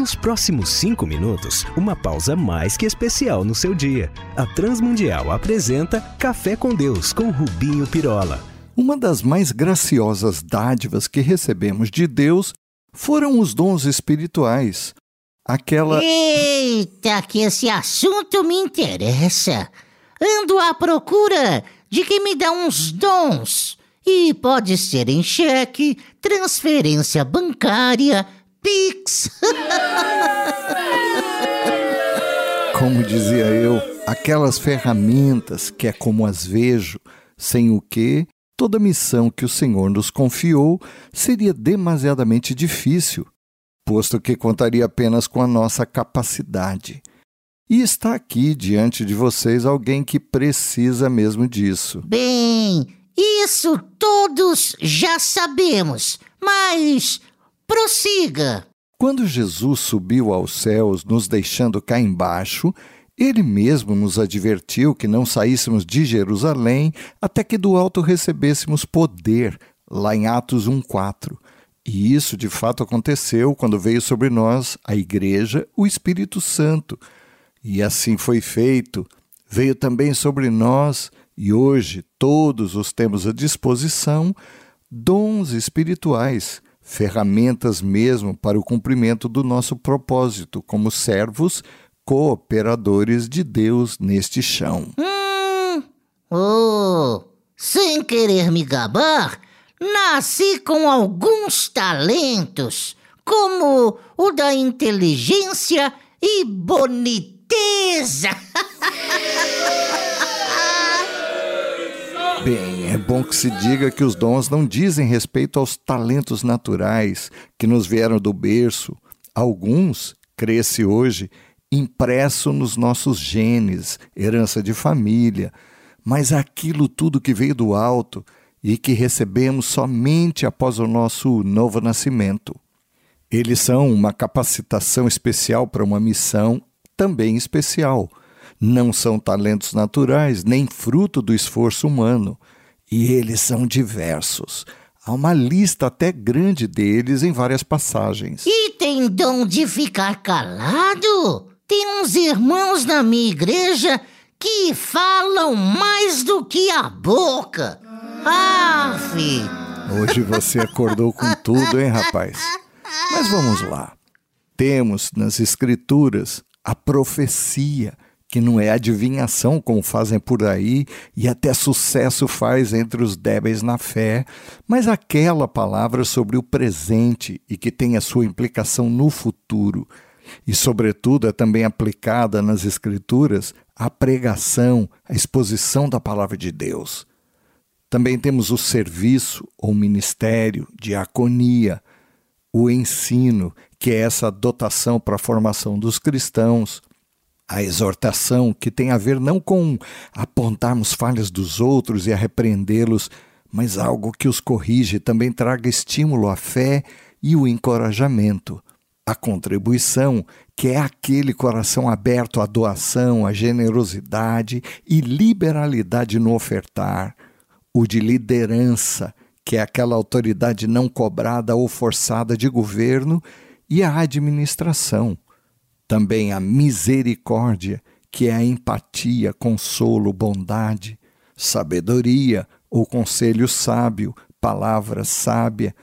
Nos próximos cinco minutos, uma pausa mais que especial no seu dia. A Transmundial apresenta Café com Deus com Rubinho Pirola. Uma das mais graciosas dádivas que recebemos de Deus foram os dons espirituais. Aquela. Eita, que esse assunto me interessa. Ando à procura de quem me dá uns dons. E pode ser em cheque, transferência bancária, Pix. Como dizia eu, aquelas ferramentas que é como as vejo, sem o que toda missão que o Senhor nos confiou seria demasiadamente difícil, posto que contaria apenas com a nossa capacidade. E está aqui diante de vocês alguém que precisa mesmo disso. Bem, isso todos já sabemos, mas prossiga. Quando Jesus subiu aos céus, nos deixando cá embaixo, ele mesmo nos advertiu que não saíssemos de Jerusalém até que do alto recebêssemos poder, lá em Atos 1:4. E isso de fato aconteceu quando veio sobre nós, a igreja, o Espírito Santo. E assim foi feito. Veio também sobre nós, e hoje todos os temos à disposição, dons espirituais, ferramentas mesmo para o cumprimento do nosso propósito como servos cooperadores de Deus neste chão. Hum, oh, sem querer me gabar, nasci com alguns talentos, como o da inteligência e boniteza. Bem, é bom que se diga que os dons não dizem respeito aos talentos naturais que nos vieram do berço. Alguns, cresce hoje, impresso nos nossos genes, herança de família, mas aquilo tudo que veio do alto e que recebemos somente após o nosso novo nascimento. Eles são uma capacitação especial para uma missão também especial. Não são talentos naturais, nem fruto do esforço humano. E eles são diversos. Há uma lista até grande deles em várias passagens. E tem dom de ficar calado? Tem uns irmãos na minha igreja que falam mais do que a boca. Ah, Hoje você acordou com tudo, hein, rapaz? Mas vamos lá. Temos nas Escrituras a profecia, que não é adivinhação como fazem por aí e até sucesso faz entre os débeis na fé, mas aquela palavra sobre o presente e que tem a sua implicação no futuro e, sobretudo, é também aplicada nas Escrituras a pregação, a exposição da palavra de Deus. Também temos o serviço ou ministério, diaconia, o ensino, que é essa dotação para a formação dos cristãos, a exortação, que tem a ver não com apontarmos falhas dos outros e a repreendê-los, mas algo que os corrige, também traga estímulo à fé e o encorajamento a contribuição, que é aquele coração aberto à doação, à generosidade e liberalidade no ofertar, o de liderança, que é aquela autoridade não cobrada ou forçada de governo, e a administração. Também a misericórdia, que é a empatia, consolo, bondade, sabedoria, ou conselho sábio, palavra sábia,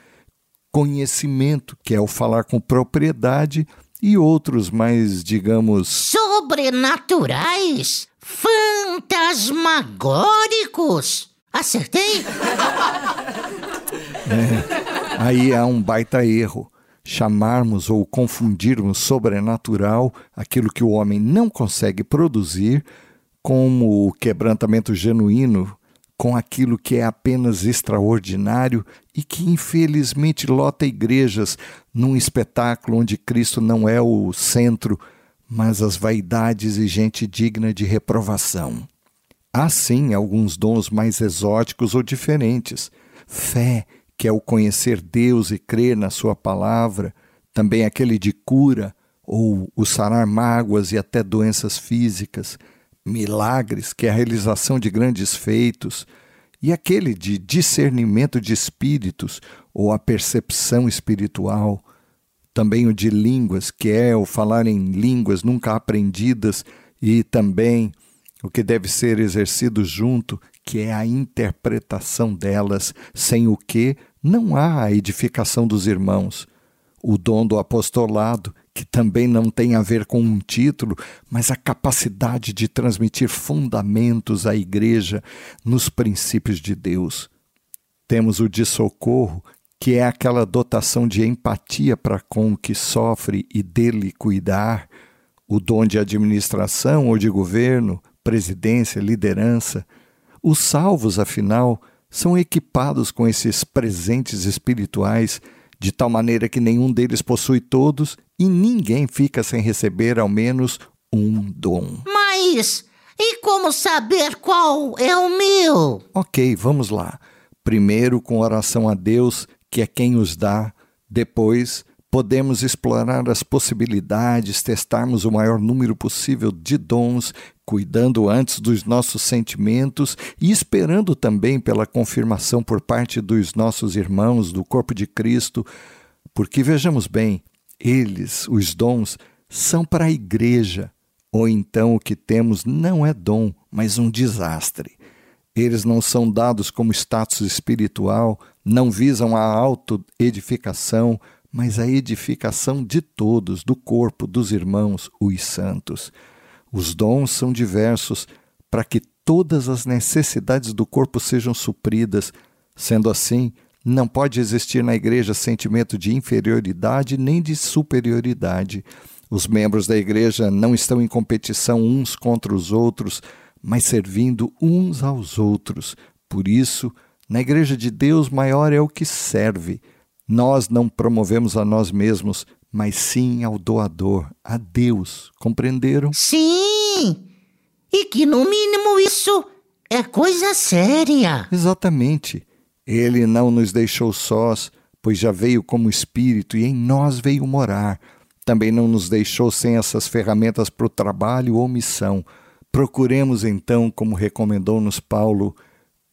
conhecimento, que é o falar com propriedade, e outros mais, digamos. Sobrenaturais? Fantasmagóricos? Acertei? É, aí há um baita erro. Chamarmos ou confundirmos sobrenatural aquilo que o homem não consegue produzir como o quebrantamento genuíno com aquilo que é apenas extraordinário e que infelizmente lota igrejas num espetáculo onde Cristo não é o centro, mas as vaidades e gente digna de reprovação. Há sim alguns dons mais exóticos ou diferentes. Fé, que é o conhecer Deus e crer na Sua palavra, também aquele de cura, ou o sarar mágoas e até doenças físicas milagres, que é a realização de grandes feitos, e aquele de discernimento de espíritos ou a percepção espiritual. também o de línguas, que é o falar em línguas nunca aprendidas, e também o que deve ser exercido junto, que é a interpretação delas, sem o que não há a edificação dos irmãos. O dom do apostolado, que também não tem a ver com um título, mas a capacidade de transmitir fundamentos à igreja nos princípios de Deus. Temos o de socorro, que é aquela dotação de empatia para com o que sofre e dele cuidar, o dom de administração ou de governo, presidência, liderança. Os salvos, afinal, são equipados com esses presentes espirituais, de tal maneira que nenhum deles possui todos e ninguém fica sem receber ao menos um dom. Mas e como saber qual é o meu? Ok, vamos lá. Primeiro, com oração a Deus que é quem os dá. Depois, podemos explorar as possibilidades, testarmos o maior número possível de dons, cuidando antes dos nossos sentimentos e esperando também pela confirmação por parte dos nossos irmãos do corpo de Cristo, porque vejamos bem, eles, os dons, são para a igreja, ou então o que temos não é dom, mas um desastre. Eles não são dados como status espiritual, não visam a autoedificação, mas a edificação de todos, do corpo, dos irmãos, os santos. Os dons são diversos para que todas as necessidades do corpo sejam supridas. Sendo assim, não pode existir na igreja sentimento de inferioridade nem de superioridade. Os membros da igreja não estão em competição uns contra os outros, mas servindo uns aos outros. Por isso, na igreja de Deus, maior é o que serve. Nós não promovemos a nós mesmos, mas sim ao doador, a Deus. Compreenderam? Sim! E que, no mínimo, isso é coisa séria. Exatamente. Ele não nos deixou sós, pois já veio como Espírito e em nós veio morar. Também não nos deixou sem essas ferramentas para o trabalho ou missão. Procuremos então, como recomendou-nos Paulo,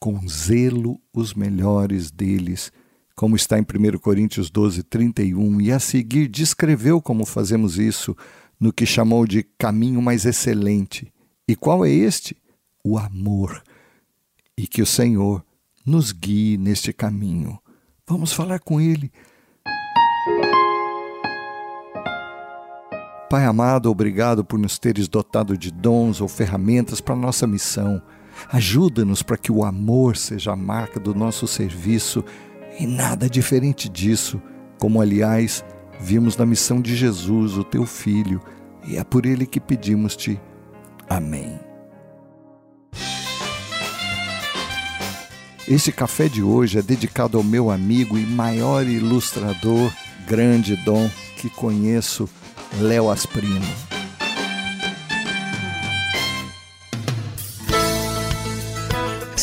com zelo os melhores deles, como está em 1 Coríntios 12, 31, e a seguir descreveu como fazemos isso no que chamou de caminho mais excelente. E qual é este? O amor. E que o Senhor nos guie neste caminho. Vamos falar com Ele. Pai amado, obrigado por nos teres dotado de dons ou ferramentas para nossa missão. Ajuda-nos para que o amor seja a marca do nosso serviço e nada diferente disso, como aliás vimos na missão de Jesus, o teu filho, e é por ele que pedimos-te. Amém. Este café de hoje é dedicado ao meu amigo e maior ilustrador, grande dom que conheço, Léo Asprino.